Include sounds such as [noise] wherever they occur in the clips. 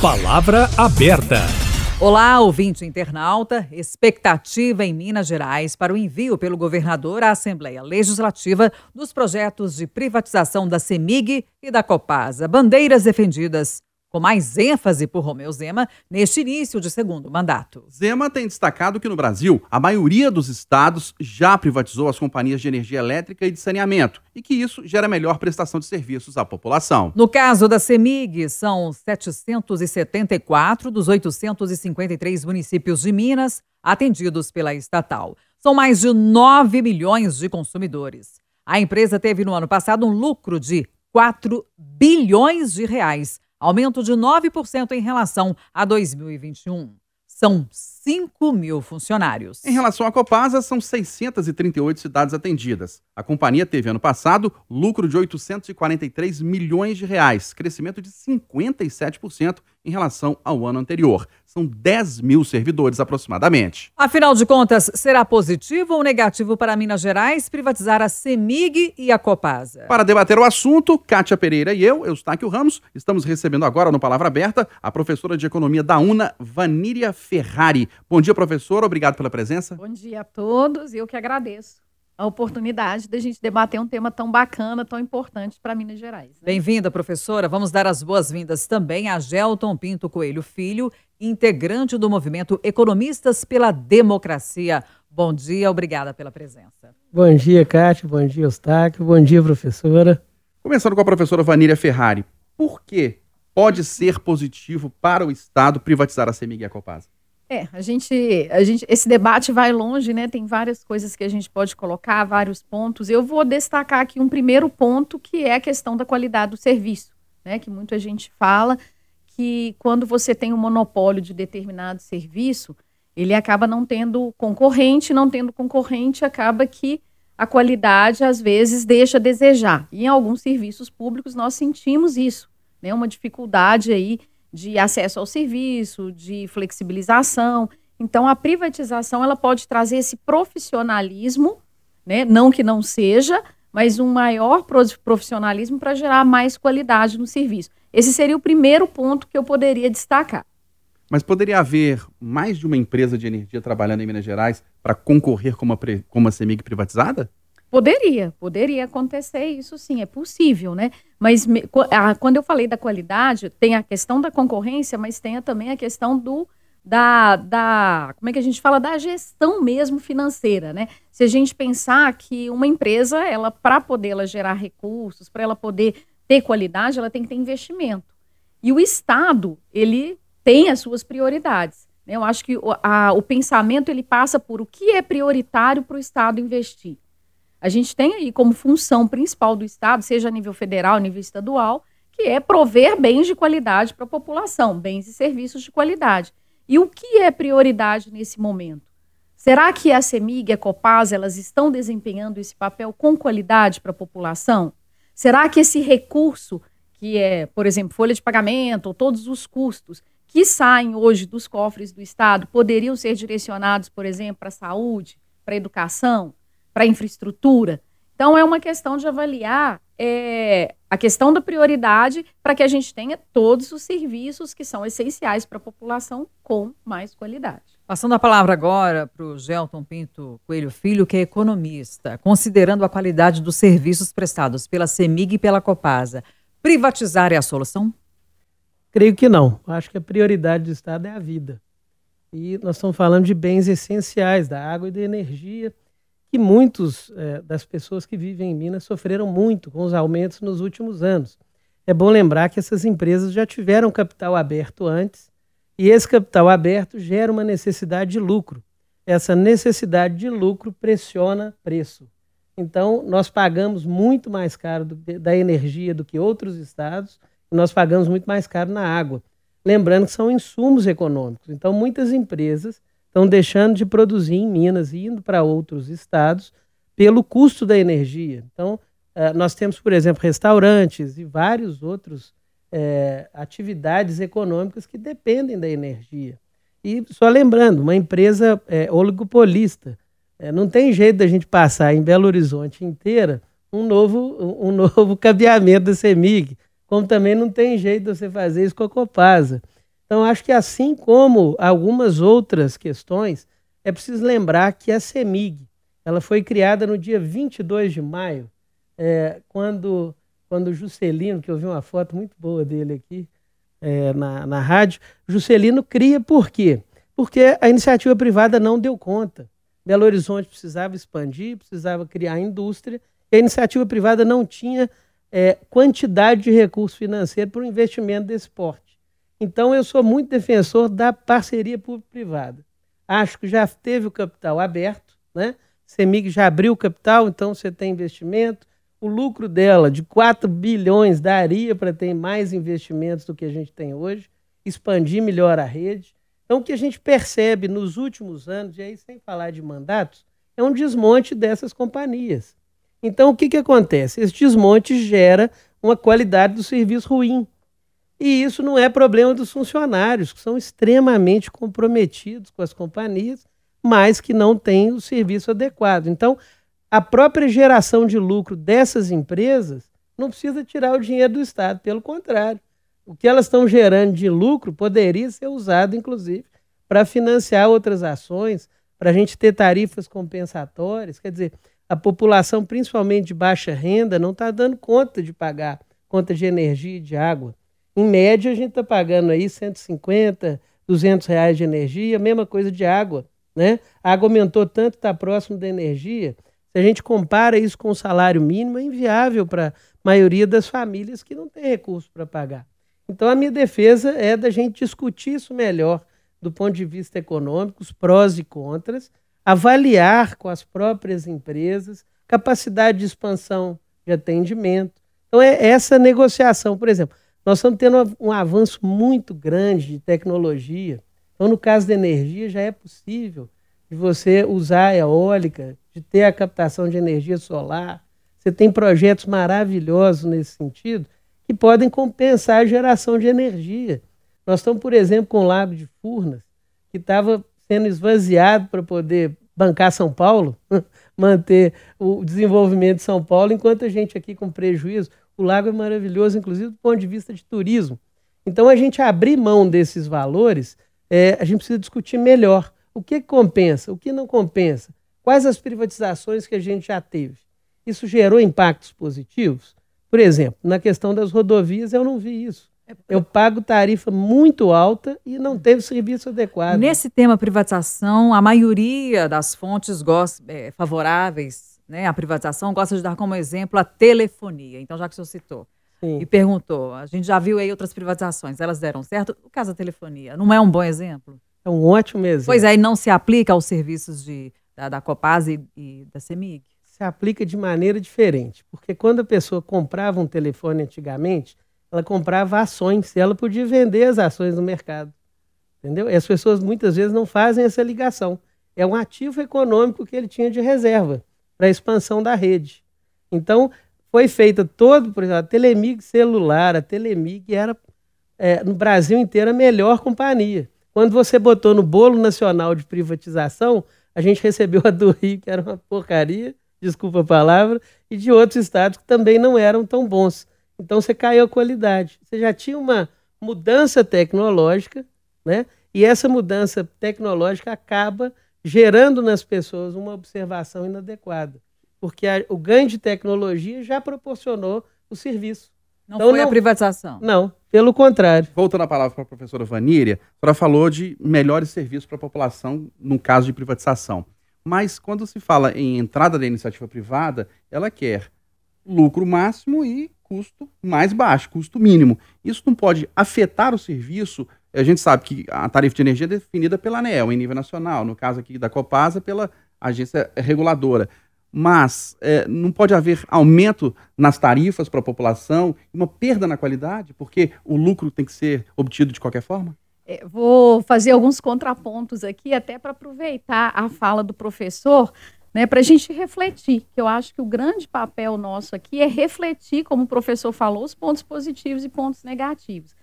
Palavra aberta. Olá, ouvinte internauta. Expectativa em Minas Gerais para o envio pelo governador à Assembleia Legislativa dos projetos de privatização da CEMIG e da Copasa. Bandeiras defendidas com mais ênfase por Romeu Zema neste início de segundo mandato. Zema tem destacado que no Brasil, a maioria dos estados já privatizou as companhias de energia elétrica e de saneamento e que isso gera melhor prestação de serviços à população. No caso da CEMIG, são 774 dos 853 municípios de Minas atendidos pela estatal. São mais de 9 milhões de consumidores. A empresa teve no ano passado um lucro de 4 bilhões de reais aumento de 9% em relação a 2021. São 5 mil funcionários. Em relação à Copasa, são 638 cidades atendidas. A companhia teve ano passado lucro de 843 milhões de reais, crescimento de 57% em relação ao ano anterior. São 10 mil servidores aproximadamente. Afinal de contas, será positivo ou negativo para Minas Gerais privatizar a CEMIG e a Copasa? Para debater o assunto, Kátia Pereira e eu, Eustáquio Ramos, estamos recebendo agora no Palavra Aberta a professora de Economia da UNA, Vaníria Ferrari. Bom dia, professora. Obrigado pela presença. Bom dia a todos. Eu que agradeço a oportunidade da gente debater um tema tão bacana, tão importante para Minas Gerais. Né? Bem-vinda, professora. Vamos dar as boas-vindas também a Gelton Pinto Coelho Filho, integrante do movimento Economistas pela Democracia. Bom dia, obrigada pela presença. Bom dia, Cátia. Bom dia, Eustáquio. Bom dia, professora. Começando com a professora Vaníria Ferrari. Por que pode ser positivo para o Estado privatizar a CEMIG e a Copasa? É, a gente, a gente, esse debate vai longe, né? Tem várias coisas que a gente pode colocar, vários pontos. Eu vou destacar aqui um primeiro ponto que é a questão da qualidade do serviço, né? Que muita gente fala que quando você tem um monopólio de determinado serviço, ele acaba não tendo concorrente, não tendo concorrente, acaba que a qualidade às vezes deixa a desejar. E em alguns serviços públicos nós sentimos isso, né? Uma dificuldade aí de acesso ao serviço, de flexibilização. Então, a privatização ela pode trazer esse profissionalismo, né? não que não seja, mas um maior profissionalismo para gerar mais qualidade no serviço. Esse seria o primeiro ponto que eu poderia destacar. Mas poderia haver mais de uma empresa de energia trabalhando em Minas Gerais para concorrer com uma, com uma CEMIG privatizada? Poderia, poderia acontecer isso sim, é possível, né? Mas me, a, quando eu falei da qualidade, tem a questão da concorrência, mas tem também a questão do da, da como é que a gente fala da gestão mesmo financeira, né? Se a gente pensar que uma empresa, ela para poder ela gerar recursos, para ela poder ter qualidade, ela tem que ter investimento. E o Estado, ele tem as suas prioridades. Né? Eu acho que o, a, o pensamento ele passa por o que é prioritário para o Estado investir. A gente tem aí como função principal do Estado, seja a nível federal, nível estadual, que é prover bens de qualidade para a população, bens e serviços de qualidade. E o que é prioridade nesse momento? Será que a CEMIG e a Copasa elas estão desempenhando esse papel com qualidade para a população? Será que esse recurso, que é, por exemplo, folha de pagamento ou todos os custos que saem hoje dos cofres do Estado, poderiam ser direcionados, por exemplo, para a saúde, para a educação? Para a infraestrutura. Então, é uma questão de avaliar é, a questão da prioridade para que a gente tenha todos os serviços que são essenciais para a população com mais qualidade. Passando a palavra agora para o Gelton Pinto Coelho Filho, que é economista, considerando a qualidade dos serviços prestados pela CEMIG e pela Copasa, privatizar é a solução? Creio que não. Acho que a prioridade do Estado é a vida. E nós estamos falando de bens essenciais, da água e da energia que muitos é, das pessoas que vivem em Minas sofreram muito com os aumentos nos últimos anos. É bom lembrar que essas empresas já tiveram capital aberto antes e esse capital aberto gera uma necessidade de lucro. Essa necessidade de lucro pressiona preço. Então, nós pagamos muito mais caro do, da energia do que outros estados nós pagamos muito mais caro na água. Lembrando que são insumos econômicos. Então, muitas empresas estão deixando de produzir em Minas e indo para outros estados pelo custo da energia. Então, eh, nós temos, por exemplo, restaurantes e vários outros é, atividades econômicas que dependem da energia. E só lembrando, uma empresa é, oligopolista, é, não tem jeito da gente passar em Belo Horizonte inteira um novo, um [laughs] novo cabeamento da CEMIG, como também não tem jeito de você fazer isso com a Copasa. Então, acho que assim como algumas outras questões, é preciso lembrar que a CEMIG, ela foi criada no dia 22 de maio, é, quando, quando Juscelino, que eu vi uma foto muito boa dele aqui é, na, na rádio, Juscelino cria por quê? Porque a iniciativa privada não deu conta. Belo Horizonte precisava expandir, precisava criar indústria, e a iniciativa privada não tinha é, quantidade de recurso financeiro para o investimento desse porte. Então, eu sou muito defensor da parceria público-privada. Acho que já teve o capital aberto, né? CEMIG já abriu o capital, então você tem investimento. O lucro dela de 4 bilhões daria para ter mais investimentos do que a gente tem hoje, expandir melhor a rede. Então, o que a gente percebe nos últimos anos, e aí sem falar de mandatos, é um desmonte dessas companhias. Então, o que, que acontece? Esse desmonte gera uma qualidade do serviço ruim. E isso não é problema dos funcionários, que são extremamente comprometidos com as companhias, mas que não têm o serviço adequado. Então, a própria geração de lucro dessas empresas não precisa tirar o dinheiro do Estado, pelo contrário. O que elas estão gerando de lucro poderia ser usado, inclusive, para financiar outras ações, para a gente ter tarifas compensatórias. Quer dizer, a população, principalmente de baixa renda, não está dando conta de pagar conta de energia e de água. Em média, a gente está pagando aí 150, 200 reais de energia, mesma coisa de água. Né? A água aumentou tanto, está próximo da energia. Se a gente compara isso com o salário mínimo, é inviável para a maioria das famílias que não tem recurso para pagar. Então, a minha defesa é da gente discutir isso melhor do ponto de vista econômico, os prós e contras, avaliar com as próprias empresas capacidade de expansão de atendimento. Então, é essa negociação. Por exemplo, nós estamos tendo um avanço muito grande de tecnologia. Então, no caso da energia, já é possível de você usar a eólica, de ter a captação de energia solar. Você tem projetos maravilhosos nesse sentido que podem compensar a geração de energia. Nós estamos, por exemplo, com o Lago de Furnas, que estava sendo esvaziado para poder bancar São Paulo, [laughs] manter o desenvolvimento de São Paulo, enquanto a gente aqui com prejuízo. O lago é maravilhoso, inclusive do ponto de vista de turismo. Então, a gente abrir mão desses valores, é, a gente precisa discutir melhor o que compensa, o que não compensa, quais as privatizações que a gente já teve. Isso gerou impactos positivos? Por exemplo, na questão das rodovias, eu não vi isso. É eu pago tarifa muito alta e não teve serviço adequado. Nesse tema privatização, a maioria das fontes é, favoráveis né, à privatização gosta de dar como exemplo a telefonia. Então, já que o senhor citou Sim. e perguntou, a gente já viu aí outras privatizações, elas deram certo? O caso da telefonia, não é um bom exemplo? É um ótimo exemplo. Pois é, e não se aplica aos serviços de, da, da Copasa e, e da CEMIG? Se aplica de maneira diferente, porque quando a pessoa comprava um telefone antigamente, ela comprava ações e ela podia vender as ações no mercado. Entendeu? E as pessoas muitas vezes não fazem essa ligação. É um ativo econômico que ele tinha de reserva para a expansão da rede. Então, foi feita todo, por exemplo, a Telemig celular, a Telemig era é, no Brasil inteiro a melhor companhia. Quando você botou no bolo nacional de privatização, a gente recebeu a do Rio, que era uma porcaria, desculpa a palavra, e de outros estados que também não eram tão bons. Então você caiu a qualidade. Você já tinha uma mudança tecnológica, né? E essa mudança tecnológica acaba gerando nas pessoas uma observação inadequada, porque a, o ganho de tecnologia já proporcionou o serviço. Não então, foi não, a privatização. Não, pelo contrário. Voltando a palavra para a professora Vaníria, a senhora falou de melhores serviços para a população no caso de privatização. Mas quando se fala em entrada da iniciativa privada, ela quer lucro máximo e custo mais baixo, custo mínimo. Isso não pode afetar o serviço. A gente sabe que a tarifa de energia é definida pela ANEL em nível nacional, no caso aqui da Copasa, pela agência reguladora. Mas é, não pode haver aumento nas tarifas para a população, uma perda na qualidade, porque o lucro tem que ser obtido de qualquer forma? É, vou fazer alguns contrapontos aqui, até para aproveitar a fala do professor né, para a gente refletir, que eu acho que o grande papel nosso aqui é refletir, como o professor falou, os pontos positivos e pontos negativos.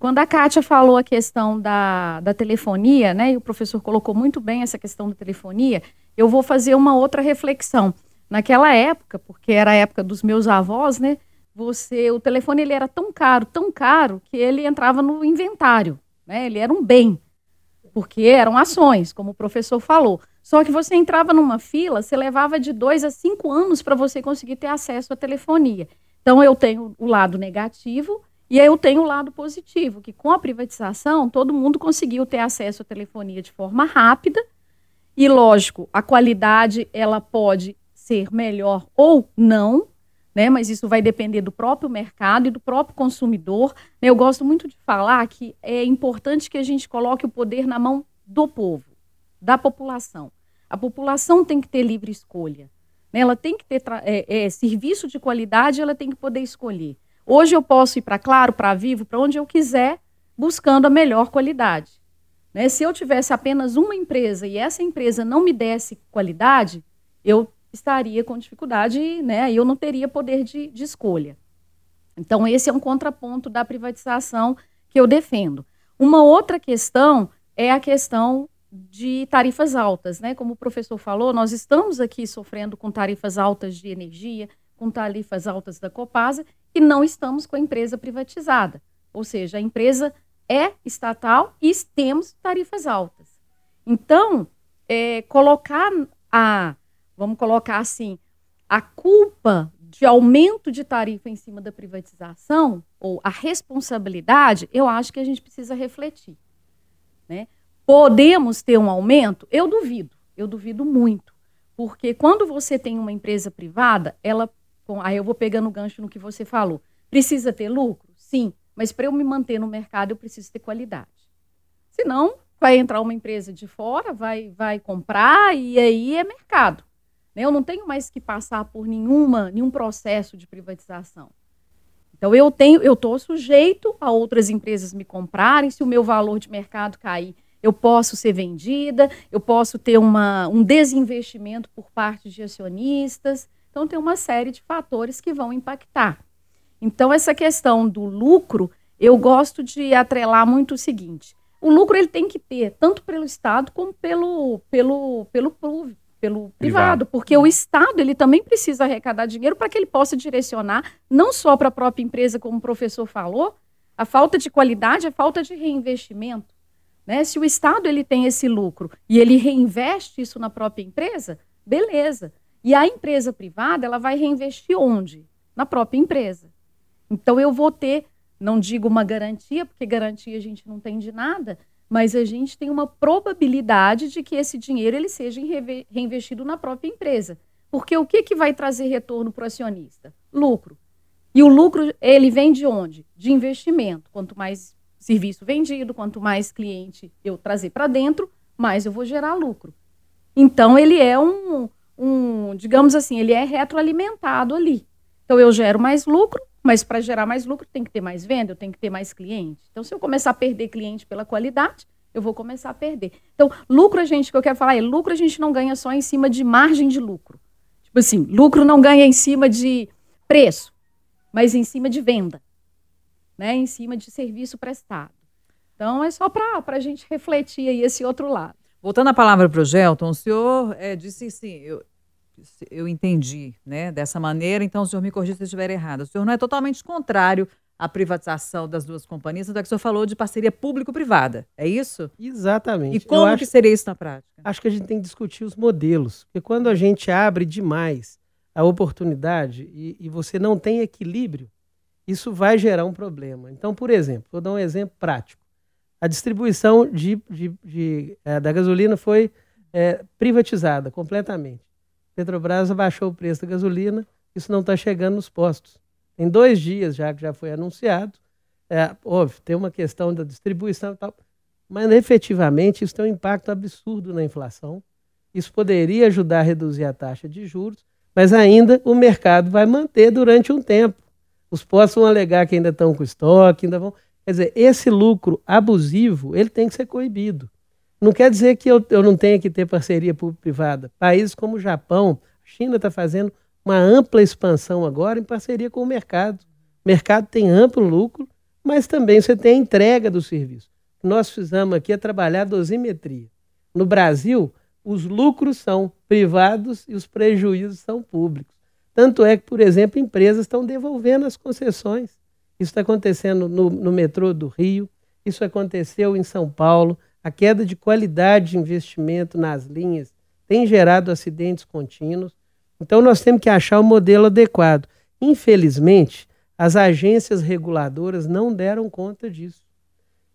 Quando a Kátia falou a questão da, da telefonia, né, e o professor colocou muito bem essa questão da telefonia, eu vou fazer uma outra reflexão. Naquela época, porque era a época dos meus avós, né, você, o telefone ele era tão caro, tão caro, que ele entrava no inventário. né? Ele era um bem, porque eram ações, como o professor falou. Só que você entrava numa fila, você levava de dois a cinco anos para você conseguir ter acesso à telefonia. Então eu tenho o lado negativo e aí eu tenho o lado positivo, que com a privatização todo mundo conseguiu ter acesso à telefonia de forma rápida. E lógico, a qualidade ela pode ser melhor ou não, né? Mas isso vai depender do próprio mercado e do próprio consumidor. Eu gosto muito de falar que é importante que a gente coloque o poder na mão do povo, da população. A população tem que ter livre escolha. Né? Ela tem que ter é, é, serviço de qualidade, ela tem que poder escolher. Hoje eu posso ir para Claro, para Vivo, para onde eu quiser, buscando a melhor qualidade. Né? Se eu tivesse apenas uma empresa e essa empresa não me desse qualidade, eu estaria com dificuldade, né? Eu não teria poder de, de escolha. Então, esse é um contraponto da privatização que eu defendo. Uma outra questão é a questão de tarifas altas, né? Como o professor falou, nós estamos aqui sofrendo com tarifas altas de energia, com tarifas altas da Copasa e não estamos com a empresa privatizada. Ou seja, a empresa é estatal e temos tarifas altas. Então, é, colocar a vamos colocar assim, a culpa de aumento de tarifa em cima da privatização, ou a responsabilidade, eu acho que a gente precisa refletir. Né? Podemos ter um aumento? Eu duvido, eu duvido muito. Porque quando você tem uma empresa privada, ela. Aí eu vou pegando o gancho no que você falou. Precisa ter lucro? Sim. Mas para eu me manter no mercado, eu preciso ter qualidade. Senão, vai entrar uma empresa de fora, vai, vai comprar e aí é mercado. Né? Eu não tenho mais que passar por nenhuma, nenhum processo de privatização. Então eu tenho, eu estou sujeito a outras empresas me comprarem, se o meu valor de mercado cair, eu posso ser vendida, eu posso ter uma, um desinvestimento por parte de acionistas. Então tem uma série de fatores que vão impactar. Então essa questão do lucro, eu gosto de atrelar muito o seguinte: o lucro ele tem que ter tanto pelo Estado como pelo pelo pelo pelo privado, privado, porque o Estado ele também precisa arrecadar dinheiro para que ele possa direcionar não só para a própria empresa, como o professor falou, a falta de qualidade, a falta de reinvestimento. Né? Se o Estado ele tem esse lucro e ele reinveste isso na própria empresa, beleza. E a empresa privada ela vai reinvestir onde? Na própria empresa. Então eu vou ter, não digo uma garantia, porque garantia a gente não tem de nada, mas a gente tem uma probabilidade de que esse dinheiro ele seja reinvestido na própria empresa. Porque o que, que vai trazer retorno para o acionista? Lucro. E o lucro, ele vem de onde? De investimento. Quanto mais serviço vendido, quanto mais cliente eu trazer para dentro, mais eu vou gerar lucro. Então, ele é um, um, digamos assim, ele é retroalimentado ali. Então, eu gero mais lucro, mas para gerar mais lucro tem que ter mais venda, eu tenho que ter mais cliente. Então, se eu começar a perder cliente pela qualidade, eu vou começar a perder. Então, lucro a gente, que eu quero falar é, lucro a gente não ganha só em cima de margem de lucro. Tipo assim, lucro não ganha em cima de preço, mas em cima de venda, né? Em cima de serviço prestado. Então, é só para a gente refletir aí esse outro lado. Voltando a palavra para o Gelton, o senhor é, disse assim, eu, eu entendi né, dessa maneira, então o senhor me corrija se eu estiver errado. O senhor não é totalmente contrário à privatização das duas companhias, tanto é que o senhor falou de parceria público-privada, é isso? Exatamente. E como que seria isso na prática? Acho que a gente tem que discutir os modelos, porque quando a gente abre demais a oportunidade e, e você não tem equilíbrio, isso vai gerar um problema. Então, por exemplo, vou dar um exemplo prático. A distribuição de, de, de é, da gasolina foi é, privatizada completamente. Petrobras abaixou o preço da gasolina, isso não está chegando nos postos. Tem dois dias já que já foi anunciado. É, óbvio, tem uma questão da distribuição e tal, mas efetivamente isso tem um impacto absurdo na inflação. Isso poderia ajudar a reduzir a taxa de juros, mas ainda o mercado vai manter durante um tempo. Os postos vão alegar que ainda estão com estoque, ainda vão. Quer dizer, esse lucro abusivo ele tem que ser coibido. Não quer dizer que eu, eu não tenha que ter parceria público-privada. Países como o Japão, a China está fazendo uma ampla expansão agora em parceria com o mercado. O mercado tem amplo lucro, mas também você tem a entrega do serviço. O que nós fizemos aqui é trabalhar a dosimetria. No Brasil, os lucros são privados e os prejuízos são públicos. Tanto é que, por exemplo, empresas estão devolvendo as concessões. Isso está acontecendo no, no metrô do Rio, Isso aconteceu em São Paulo. A queda de qualidade de investimento nas linhas tem gerado acidentes contínuos. Então, nós temos que achar o modelo adequado. Infelizmente, as agências reguladoras não deram conta disso.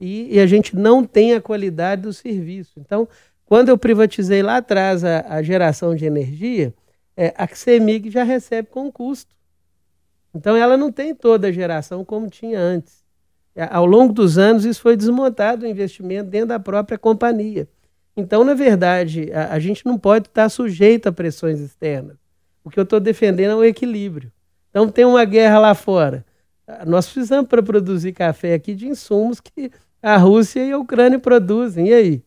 E, e, a gente não tem a qualidade do serviço. Então, quando eu privatizei lá atrás a, a geração de energia, é, a CEMIG já recebe com custo. Então, ela não tem toda a geração como tinha antes. É, ao longo dos anos, isso foi desmontado o investimento dentro da própria companhia. Então, na verdade, a, a gente não pode estar sujeito a pressões externas. O que eu estou defendendo é o equilíbrio. Então, tem uma guerra lá fora. Ah, nós precisamos para produzir café aqui de insumos que a Rússia e a Ucrânia produzem. E aí?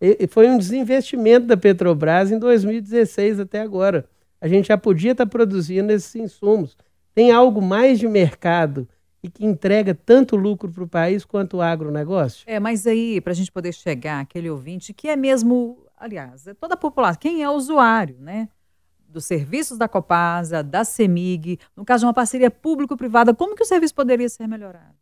E foi um desinvestimento da Petrobras em 2016 até agora. A gente já podia estar produzindo esses insumos. Tem algo mais de mercado e que entrega tanto lucro para o país quanto o agronegócio? É, mas aí, para a gente poder chegar àquele ouvinte que é mesmo, aliás, é toda a população, quem é usuário, né? Dos serviços da Copasa, da CEMIG, no caso de uma parceria público-privada, como que o serviço poderia ser melhorado?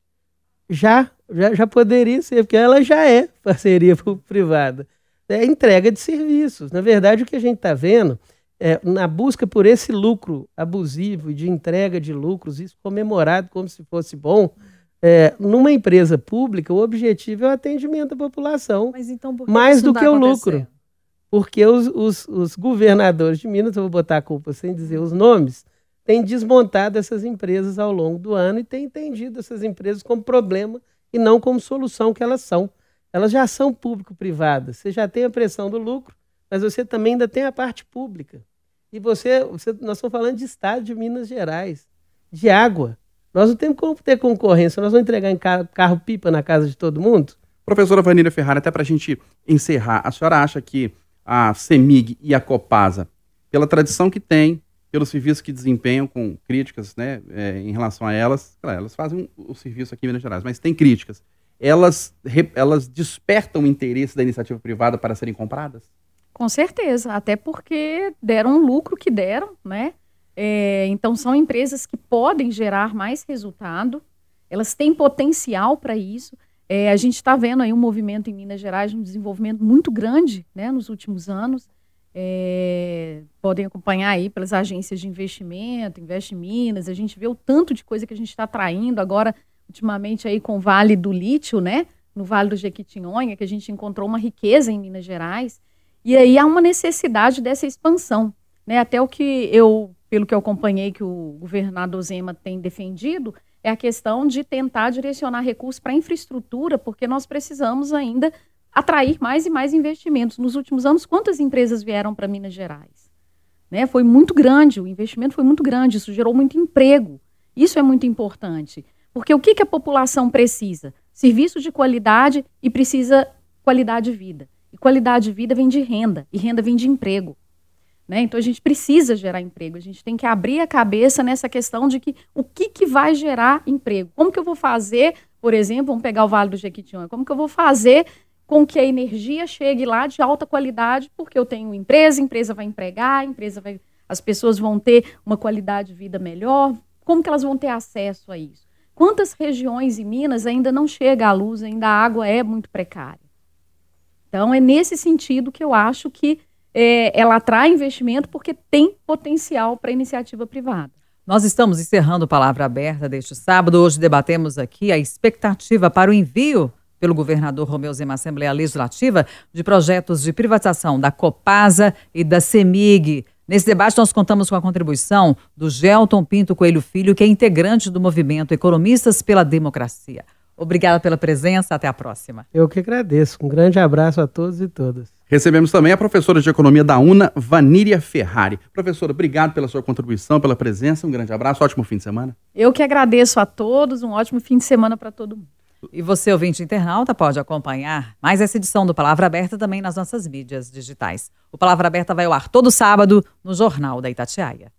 Já, já, já poderia ser, porque ela já é parceria [laughs] público-privada. É entrega de serviços. Na verdade, o que a gente está vendo é, na busca por esse lucro abusivo e de entrega de lucros, isso comemorado como se fosse bom, é, numa empresa pública, o objetivo é o atendimento da população, então, mais do que o lucro. Porque os, os, os, governadores de Minas, eu vou botar a culpa sem dizer os nomes, têm desmontado essas empresas ao longo do ano e têm entendido essas empresas como problema e não como solução que elas são. Elas já são público-privadas. Você já tem a pressão do lucro, mas você também ainda tem a parte pública. E você, você, nós estamos falando de estado de Minas Gerais, de água. Nós não temos como ter concorrência, nós vamos entregar em carro-pipa na casa de todo mundo? Professora Vanira Ferrari, até para a gente encerrar, a senhora acha que a CEMIG e a Copasa, pela tradição que tem, pelos serviços que desempenham com críticas né, é, em relação a elas, claro, elas fazem o serviço aqui em Minas Gerais, mas tem críticas, elas, elas despertam o interesse da iniciativa privada para serem compradas? Com certeza, até porque deram um lucro que deram, né? É, então são empresas que podem gerar mais resultado, elas têm potencial para isso. É, a gente está vendo aí um movimento em Minas Gerais, um desenvolvimento muito grande né, nos últimos anos. É, podem acompanhar aí pelas agências de investimento, Investe Minas, a gente vê o tanto de coisa que a gente está atraindo agora, ultimamente aí com o Vale do Lítio, né? No Vale do Jequitinhonha, que a gente encontrou uma riqueza em Minas Gerais. E aí há uma necessidade dessa expansão. Né? Até o que eu, pelo que eu acompanhei que o governador Zema tem defendido, é a questão de tentar direcionar recursos para infraestrutura, porque nós precisamos ainda atrair mais e mais investimentos. Nos últimos anos, quantas empresas vieram para Minas Gerais? Né? Foi muito grande, o investimento foi muito grande, isso gerou muito emprego. Isso é muito importante. Porque o que, que a população precisa? Serviço de qualidade e precisa qualidade de vida. Qualidade de vida vem de renda, e renda vem de emprego. Né? Então a gente precisa gerar emprego, a gente tem que abrir a cabeça nessa questão de que o que, que vai gerar emprego. Como que eu vou fazer, por exemplo, vamos pegar o Vale do Jequitinhonha, como que eu vou fazer com que a energia chegue lá de alta qualidade, porque eu tenho empresa, a empresa vai empregar, a empresa vai, as pessoas vão ter uma qualidade de vida melhor, como que elas vão ter acesso a isso? Quantas regiões em Minas ainda não chega à luz, ainda a água é muito precária? Então, é nesse sentido que eu acho que é, ela atrai investimento porque tem potencial para iniciativa privada. Nós estamos encerrando Palavra Aberta deste sábado. Hoje debatemos aqui a expectativa para o envio pelo governador Romeu Zema Assembleia Legislativa de projetos de privatização da Copasa e da CEMIG. Nesse debate, nós contamos com a contribuição do Gelton Pinto Coelho Filho, que é integrante do movimento Economistas pela Democracia. Obrigada pela presença, até a próxima. Eu que agradeço. Um grande abraço a todos e todas. Recebemos também a professora de Economia da UNA, Vaníria Ferrari. Professora, obrigado pela sua contribuição, pela presença. Um grande abraço, ótimo fim de semana. Eu que agradeço a todos, um ótimo fim de semana para todo mundo. E você, ouvinte internauta, pode acompanhar mais essa edição do Palavra Aberta também nas nossas mídias digitais. O Palavra Aberta vai ao ar todo sábado no Jornal da Itatiaia.